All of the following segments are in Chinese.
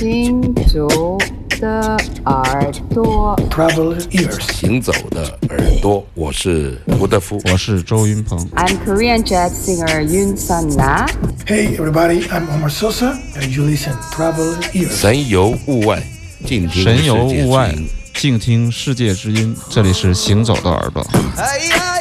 行走的耳朵，Traveler ears. 行走的耳朵，我是吴德夫。我是周云鹏。I'm Korean jazz singer Yoon Sun Na. Hey, everybody, I'm Omar Sosa, and you listen Traveler ears. 神游物外，静听神游世界物外之音，静听世界之音。这里是行走的耳朵。哎呀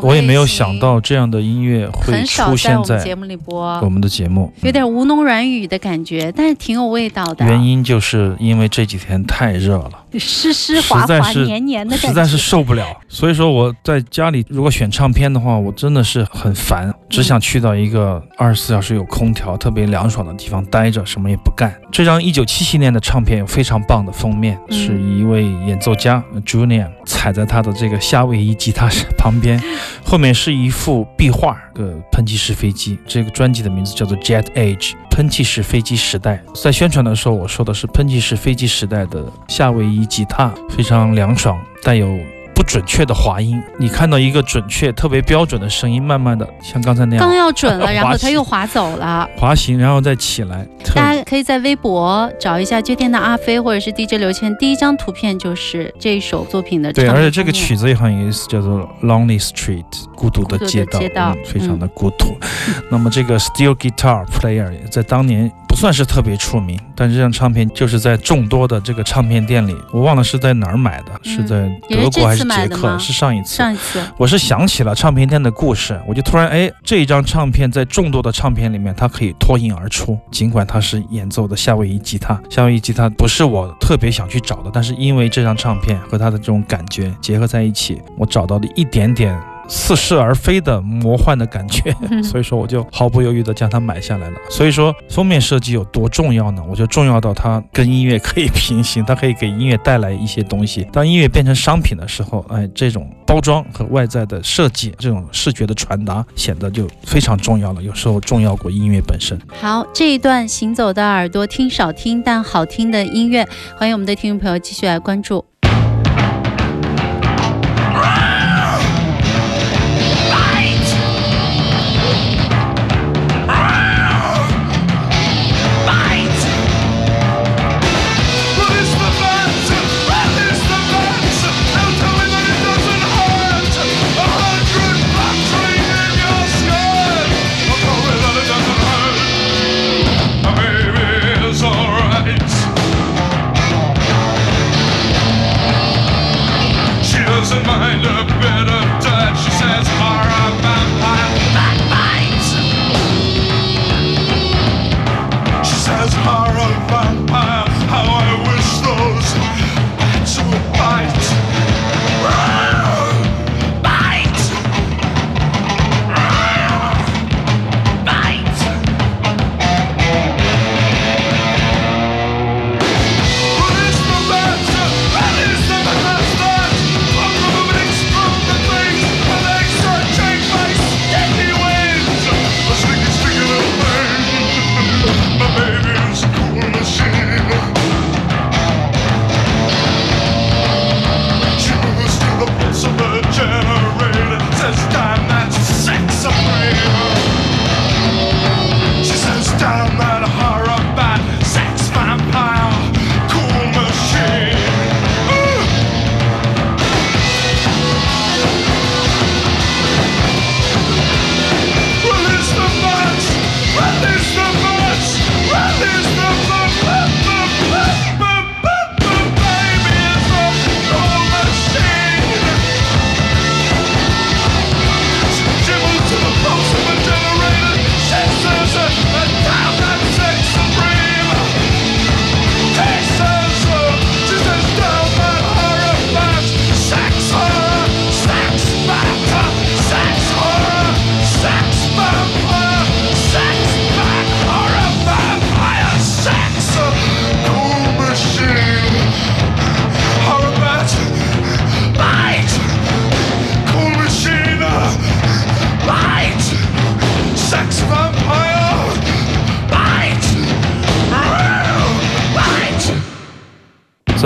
种我也没有想到这样的音乐会出现在我们节目里播我，们的节目。有点吴侬软语的感觉，但是挺有味道的。原因就是因为这几天太热了，湿湿滑滑、黏黏的感觉，实在是受不了。所以说我在家里如果选唱片的话，我真的是很烦，只想去到一个二十四小时有空调、特别凉爽的地方待着，什么也不干。这张一九七七年的唱片有非常棒的封面，嗯是一位演奏家 Junior 踩在他的这个夏威夷吉他旁边，后面是一幅壁画的喷气式飞机。这个专辑的名字叫做 Jet Age。喷气式飞机时代，在宣传的时候，我说的是喷气式飞机时代的夏威夷吉他，非常凉爽，带有不准确的滑音。你看到一个准确、特别标准的声音，慢慢的像刚才那样刚要准了，然后它又滑走了。滑行，然后再起来。大家可以在微博找一下《接天的阿飞》或者是 DJ 刘谦，第一张图片就是这首作品的对，而且这个曲子也很有意思，叫做《Lonely Street》，孤独的街道，非常的孤独。那么这个 Steel Guitar Player 也在当年不算是特别出名，但是这张唱片就是在众多的这个唱片店里，我忘了是在哪儿买的，是在德国还是捷克？是上一次。上一次我是想起了唱片店的故事，我就突然哎，这一张唱片在众多的唱片里面，它可以脱颖而出。尽管它是演奏的夏威夷吉他，夏威夷吉他不是我特别想去找的，但是因为这张唱片和它的这种感觉结合在一起，我找到了一点点。似是而非的魔幻的感觉，所以说我就毫不犹豫地将它买下来了。所以说封面设计有多重要呢？我觉得重要到它跟音乐可以平行，它可以给音乐带来一些东西。当音乐变成商品的时候，哎，这种包装和外在的设计，这种视觉的传达显得就非常重要了。有时候重要过音乐本身。好，这一段行走的耳朵听少听但好听的音乐，欢迎我们的听众朋友继续来关注。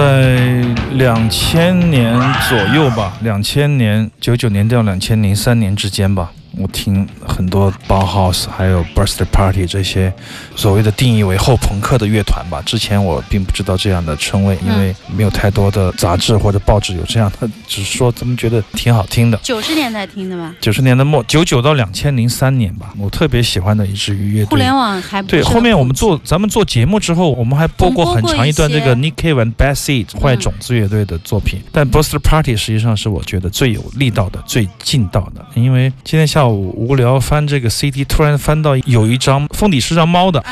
在两千年左右吧，两千年九九年到两千零三年之间吧，我听很多 Bauhaus 还有 Birthday Party 这些所谓的定义为后朋克的乐团吧。之前我并不知道这样的称谓，因为没有太多的杂志或者报纸有这样的，只是说咱们觉得挺好听的。九十年代听的吧？九十年代末，九九到两千零三年吧，我特别喜欢的一支乐队。互联网还不对，后面我们做咱们做节目之后，我们还播过很长一段这个 Nick Cave and Bad Seed 坏种子乐队的作品。但 Birthday Party 实际上是我觉得最有力道的、最劲道的，因为今天下午无聊翻这个 CD，突然翻到有一张封底是张猫的。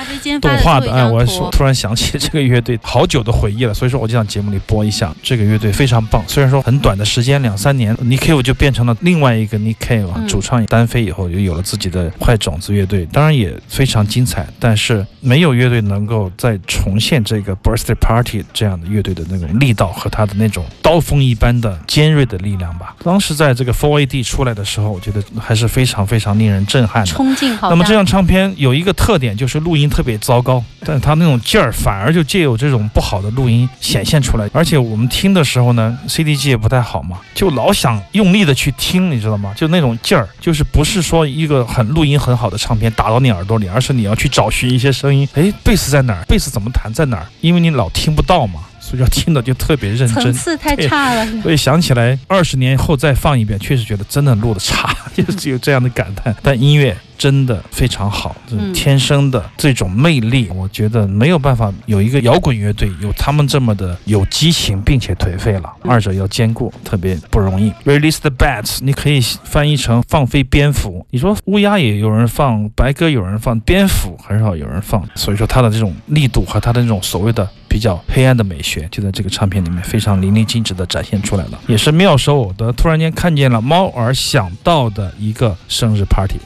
动画的，哎，我说突然想起这个乐队好久的回忆了，所以说我就想节目里播一下这个乐队非常棒。虽然说很短的时间两三年，Nick Cave 就变成了另外一个 Nick Cave，、主唱单飞以后又有了自己的坏种子乐队，当然也非常精彩，但是没有乐队能够再重现这个 Birthday Party 这样的乐队的那种力道和他的那种刀锋一般的尖锐的力量吧。当时在这个 Four AD 出来的时候，我觉得还是非常非常令人震撼的。冲劲好。那么这张唱片有一个特点，就是录音特别糟糕，但是它那种劲儿反而就借有这种不好的录音显现出来。而且我们听的时候呢，CD 机也不太好嘛，就老想用力的去听，你知道吗？就那种劲儿，就是不是说一个很录音很好的唱片打到你耳朵里，而是你要去找寻一些声音，哎，贝斯在哪儿？贝斯怎么弹在哪儿？因为你老听不到嘛，所以要听的就特别认真。层次太差了。所以想起来，二十年后再放一遍，确实觉得真的录的差，就是有这样的感叹。但音乐真的非常好，嗯天生的这种魅力，我觉得没有办法有一个摇滚乐队有他们这么的有激情，并且颓废了，嗯二者要兼顾，特别不容易。Release the bats，你可以翻译成放飞蝙蝠。你说乌鸦也有人放，白鸽有人放，蝙蝠很少有人放，所以说它的这种力度和它的这种所谓的比较黑暗的美学，就在这个唱片里面非常淋漓尽致的展现出来了，也是妙手偶得。突然间看见了猫儿想到的一个生日 party。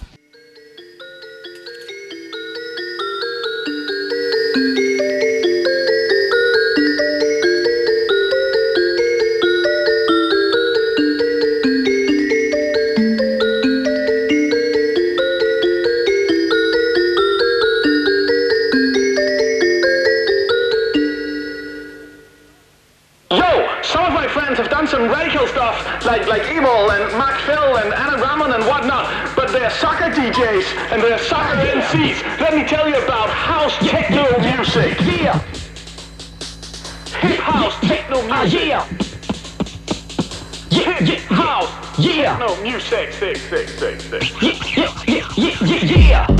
MCs. Let me tell you about house techno music. Yeah. Hip house techno ah, music. yeah. Yeah, yeah, house, yeah. Techno music, sick, sick, sick, sick. Yeah, yeah, yeah, yeah, yeah, yeah. Yeah,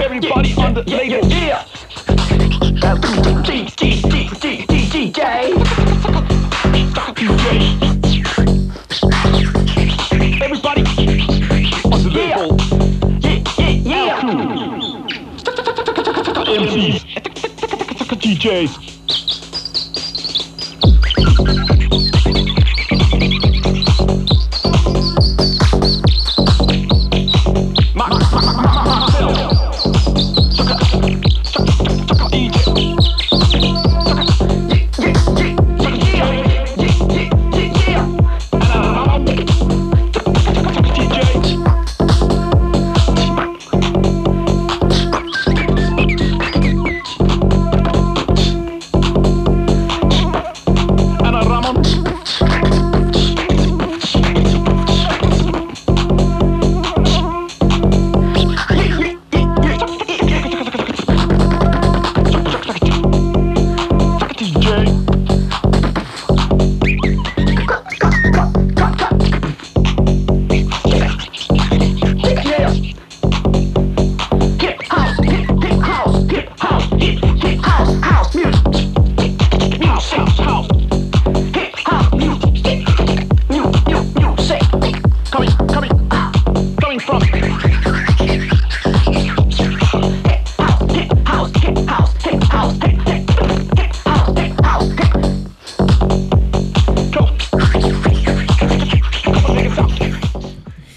Everybody on the label, yeah.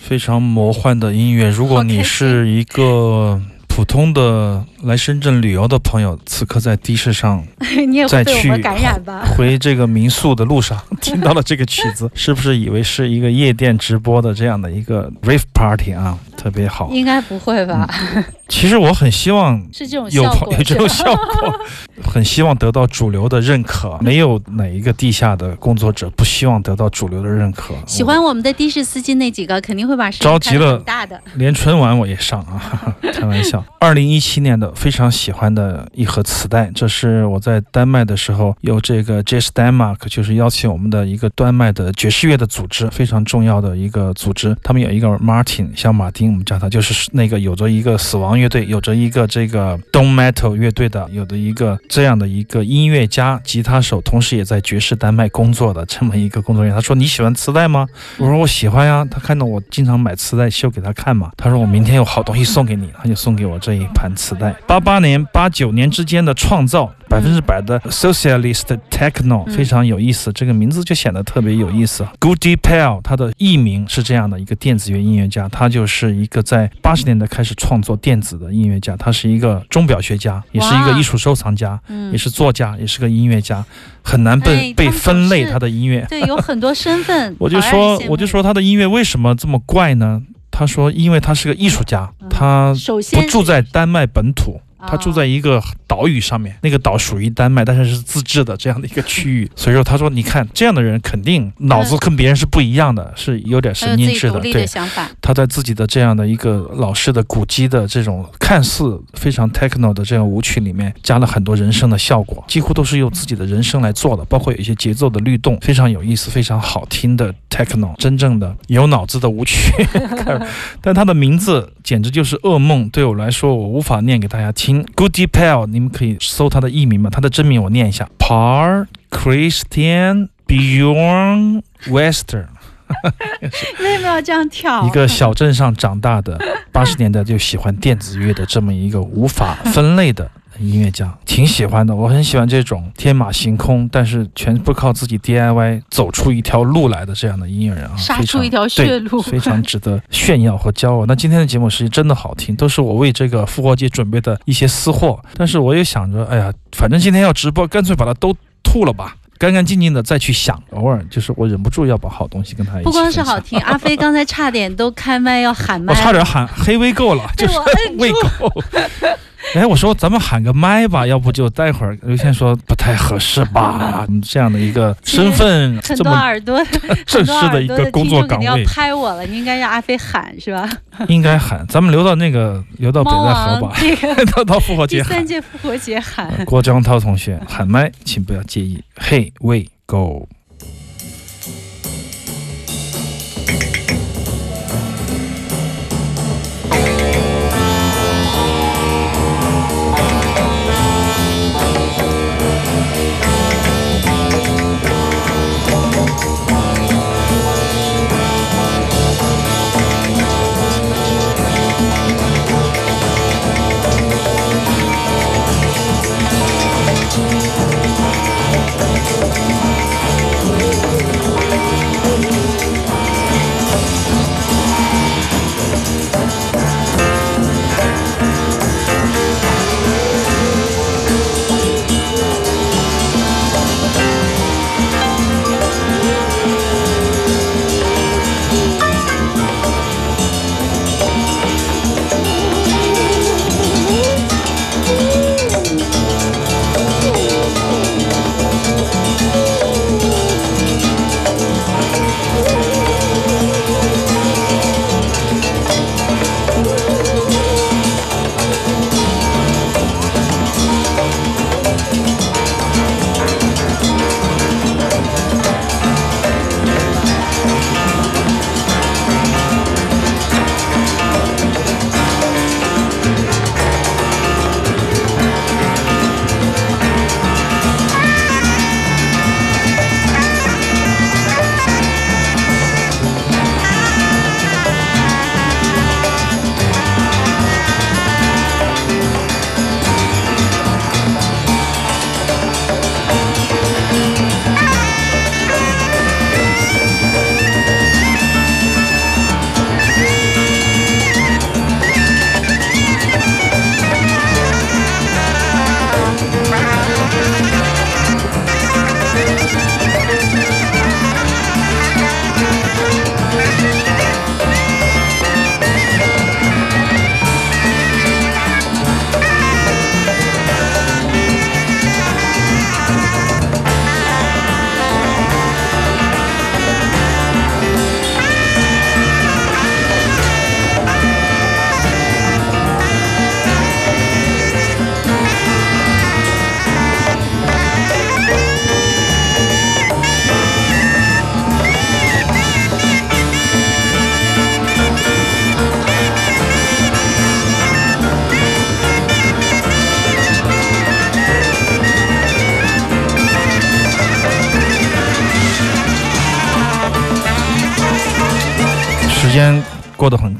非常魔幻的音乐。如果你是一个普通的来深圳旅游的朋友，此刻在的士上 你也会被我们感染吧？回这个民宿的路上，听到了这个曲子，是不是以为是一个夜店直播的这样的一个 rave party 啊？特别好。应该不会吧？其实我很希望 是这种嗯有有这种效果，很希望得到主流的认可。没有哪一个地下的工作者不希望得到主流的认可。喜欢我们的的士司机那几个，肯定会把声着急了大的。连春晚我也上啊，开玩笑。二零一七年的非常喜欢的一盒磁带，这是我在丹麦的时候由这个 Jazz Denmark 就是邀请我们的一个丹麦的爵士乐的组织，非常重要的一个组织。他们有一个 Martin 像马丁，我们叫他就是那个有着一个死亡乐队，有着一个这个 Doom Metal 乐队的，有的一个这样的一个音乐家、吉他手，同时也在爵士丹麦工作的这么一个工作人员。他说：“你喜欢磁带吗？”我说：“我喜欢呀。”他看到我经常买磁带秀给他看嘛，他说：“我明天有好东西送给你。”他就送给我这一盘磁带。八八年、八九年之间的创造，百分之百的 socialist techno，嗯非常有意思。这个名字就显得特别有意思。Goody Pell，他的艺名是这样的一个电子乐音乐家，他就是一个在八十年代开始创作电子的音乐家，他是一个钟表学家，也是一个艺术收藏家，嗯也，是作家，也是个音乐家，很难被、被分类他的音乐。对，有很多身份。我就说我就说他的音乐为什么这么怪呢？他说，因为他是个艺术家，嗯他不住在丹麦本土，他住在哦一个岛屿上面，那个岛属于丹麦，但是是自治的这样的一个区域。所以说，他说，你看这样的人肯定脑子跟别人是不一样的，是有点神经质的对。他在自己的这样的一个老式的古基的这种看似非常 techno 的这样舞曲里面，加了很多人声的效果，几乎都是用自己的人声来做的，包括有一些节奏的律动，非常有意思、非常好听的 techno，真正的有脑子的舞曲。但他的名字简直就是噩梦，对我来说我无法念给大家听。Goody Pal，你们可以搜他的艺名嘛，他的真名我念一下：Par Christian Bjorn Western。为什么要这样跳？一个小镇上长大的，八十年代就喜欢电子乐的这么一个无法分类的音乐家，挺喜欢的。我很喜欢这种天马行空，但是全部靠自己 DIY 走出一条路来的这样的音乐人啊，杀出一条血对路非常值得炫耀和骄傲。那今天的节目是真的好听，都是我为这个复活节准备的一些私货。但是我也想着，哎呀，反正今天要直播，干脆把它都吐了吧。干干净净的再去想，偶尔就是我忍不住要把好东西跟他一起不光是好听，阿飞刚才差点都开麦要喊麦，我差点喊 黑微够了，就是喂住。狗。哎，我说咱们喊个麦吧，要不就待会儿。刘谦说不太合适吧，你 这样的一个身份很这么多耳朵，正式的一个工作岗听众肯定要位，拍我了，你应该让阿飞喊是吧？应该喊。咱们留到那个留到北猫戴河吧，到到复活节喊三。届复活节喊。郭江涛同学喊麦，请不要介意。Hey, we go。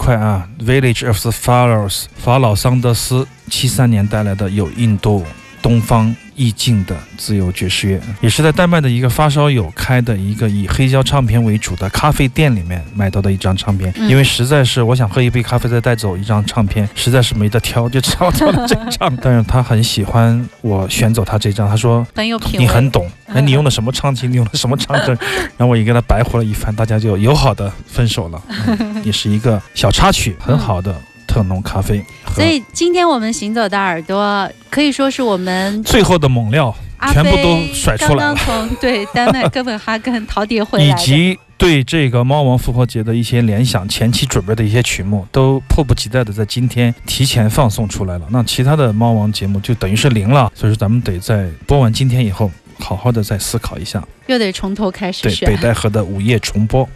看啊，《Village of the Pharaohs》法老桑德斯七三年带来的有印度东方意境的自由爵士乐，也是在丹麦的一个发烧友开的一个以黑胶唱片为主的咖啡店里面买到的一张唱片。嗯因为实在是我想喝一杯咖啡再带走一张唱片，实在是没得挑，就挑到了这张。但是他很喜欢我选走他这张，他说很有品。你很懂，哎，你用的什么唱机？你用的什么唱针？然后我也跟他白活了一番，大家就友好的分手了。嗯也是一个小插曲，很好的特浓咖啡。所以今天我们行走的耳朵可以说是我们最后的猛料，全部都甩出来了刚刚从对丹麦哥本哈根陶碟回以来以。及对这个猫王复活节的一些联想，前期准备的一些曲目，都迫不及待的在今天提前放送出来了。那其他的猫王节目就等于是零了，所以说咱们得在播完今天以后，好好的再思考一下。又得从头开始对北。戴河的午夜重播。